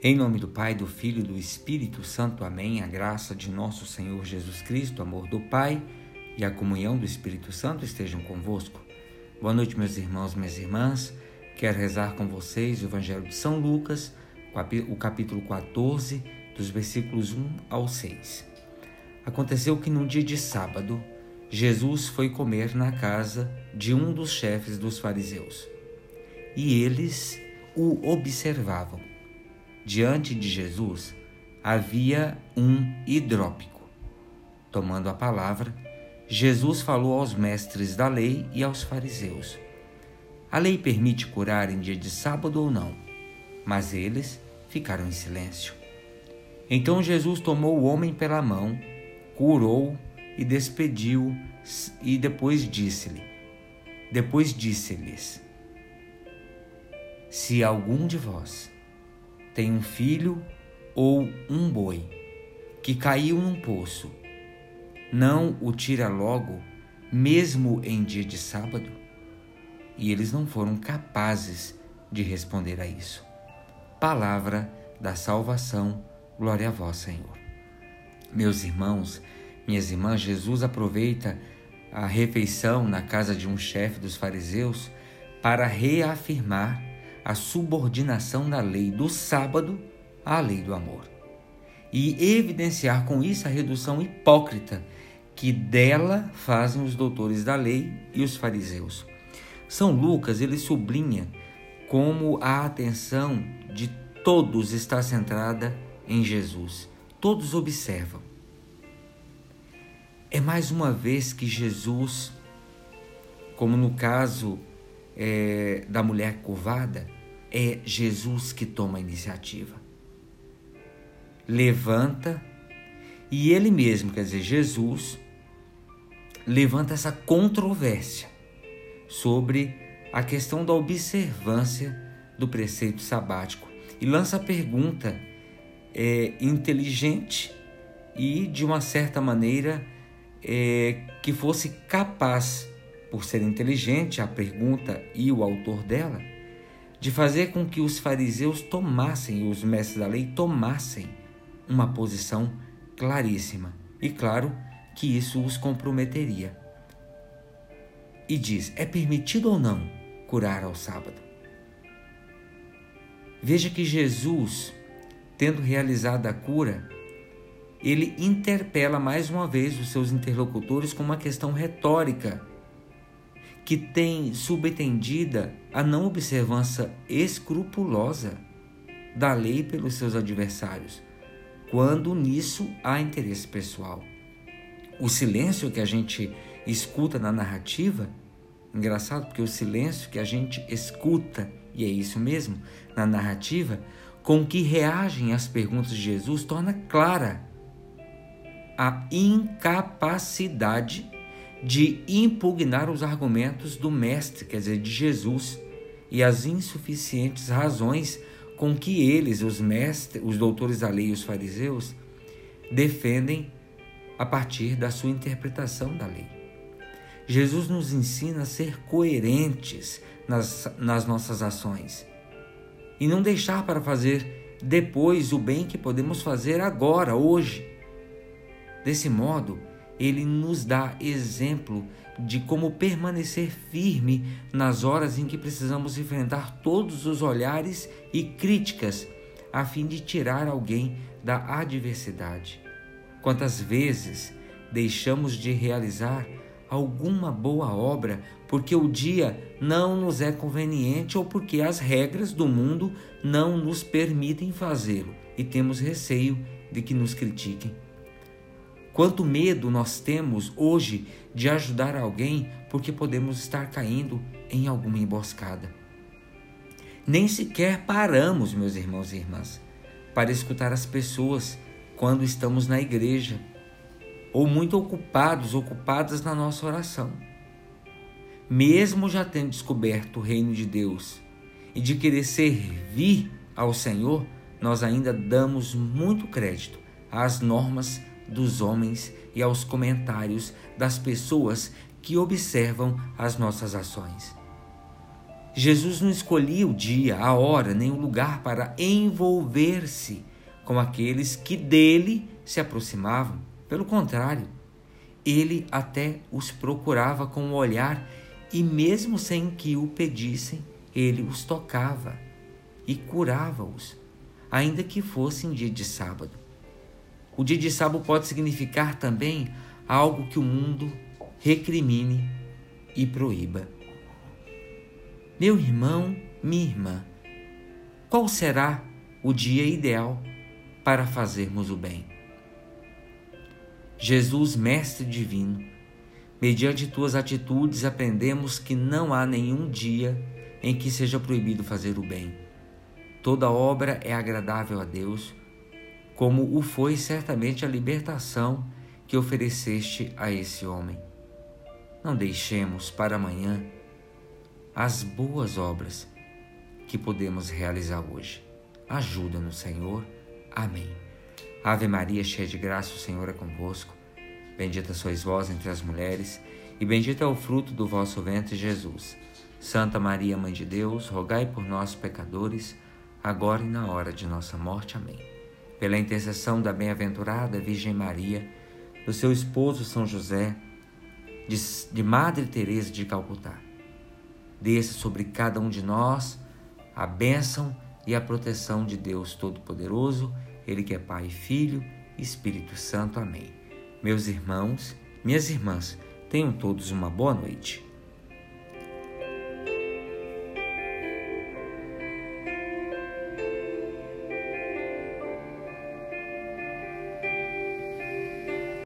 Em nome do Pai, do Filho e do Espírito Santo. Amém. A graça de nosso Senhor Jesus Cristo, o amor do Pai e a comunhão do Espírito Santo estejam convosco. Boa noite, meus irmãos, minhas irmãs. Quero rezar com vocês o Evangelho de São Lucas, o capítulo 14, dos versículos 1 ao 6. Aconteceu que no dia de sábado, Jesus foi comer na casa de um dos chefes dos fariseus. E eles o observavam diante de Jesus havia um hidrópico. Tomando a palavra, Jesus falou aos mestres da lei e aos fariseus: A lei permite curar em dia de sábado ou não? Mas eles ficaram em silêncio. Então Jesus tomou o homem pela mão, curou e despediu e depois disse-lhe: Depois disse-lhes: Se algum de vós tem um filho ou um boi que caiu num poço, não o tira logo, mesmo em dia de sábado? E eles não foram capazes de responder a isso. Palavra da salvação, glória a vós, Senhor. Meus irmãos, minhas irmãs, Jesus aproveita a refeição na casa de um chefe dos fariseus para reafirmar a subordinação da lei do sábado à lei do amor e evidenciar com isso a redução hipócrita que dela fazem os doutores da lei e os fariseus. São Lucas ele sublinha como a atenção de todos está centrada em Jesus. Todos observam. É mais uma vez que Jesus, como no caso é, da mulher curvada, é Jesus que toma a iniciativa. Levanta e ele mesmo, quer dizer, Jesus, levanta essa controvérsia sobre a questão da observância do preceito sabático e lança a pergunta é, inteligente e, de uma certa maneira, é, que fosse capaz, por ser inteligente, a pergunta e o autor dela, de fazer com que os fariseus tomassem, os mestres da lei tomassem uma posição claríssima. E claro que isso os comprometeria. E diz: é permitido ou não curar ao sábado? Veja que Jesus, tendo realizado a cura, ele interpela mais uma vez os seus interlocutores com uma questão retórica que tem subentendida a não observância escrupulosa da lei pelos seus adversários, quando nisso há interesse pessoal. O silêncio que a gente escuta na narrativa, engraçado porque o silêncio que a gente escuta, e é isso mesmo, na narrativa, com que reagem às perguntas de Jesus, torna clara a incapacidade de impugnar os argumentos do Mestre, quer dizer, de Jesus, e as insuficientes razões com que eles, os mestres, os doutores da lei e os fariseus, defendem a partir da sua interpretação da lei. Jesus nos ensina a ser coerentes nas, nas nossas ações e não deixar para fazer depois o bem que podemos fazer agora, hoje. Desse modo, ele nos dá exemplo de como permanecer firme nas horas em que precisamos enfrentar todos os olhares e críticas a fim de tirar alguém da adversidade. Quantas vezes deixamos de realizar alguma boa obra porque o dia não nos é conveniente ou porque as regras do mundo não nos permitem fazê-lo e temos receio de que nos critiquem? Quanto medo nós temos hoje de ajudar alguém porque podemos estar caindo em alguma emboscada. Nem sequer paramos, meus irmãos e irmãs, para escutar as pessoas quando estamos na igreja ou muito ocupados, ocupadas na nossa oração. Mesmo já tendo descoberto o reino de Deus e de querer servir ao Senhor, nós ainda damos muito crédito às normas dos homens e aos comentários das pessoas que observam as nossas ações. Jesus não escolhia o dia, a hora, nem o lugar para envolver-se com aqueles que dele se aproximavam. Pelo contrário, ele até os procurava com o olhar e, mesmo sem que o pedissem, ele os tocava e curava-os, ainda que fosse em dia de sábado. O dia de sábado pode significar também algo que o mundo recrimine e proíba. Meu irmão, minha irmã, qual será o dia ideal para fazermos o bem? Jesus, Mestre Divino, mediante tuas atitudes aprendemos que não há nenhum dia em que seja proibido fazer o bem. Toda obra é agradável a Deus, como o foi certamente a libertação que ofereceste a esse homem. Não deixemos para amanhã as boas obras que podemos realizar hoje. Ajuda-nos, Senhor. Amém. Ave Maria, cheia de graça, o Senhor é convosco. Bendita sois vós entre as mulheres, e bendito é o fruto do vosso ventre, Jesus. Santa Maria, Mãe de Deus, rogai por nós, pecadores, agora e na hora de nossa morte. Amém. Pela intercessão da bem-aventurada Virgem Maria, do seu esposo São José, de, de Madre Teresa de Calcutá, desça sobre cada um de nós a bênção e a proteção de Deus Todo-Poderoso, Ele que é Pai, Filho e Espírito Santo. Amém. Meus irmãos, minhas irmãs, tenham todos uma boa noite.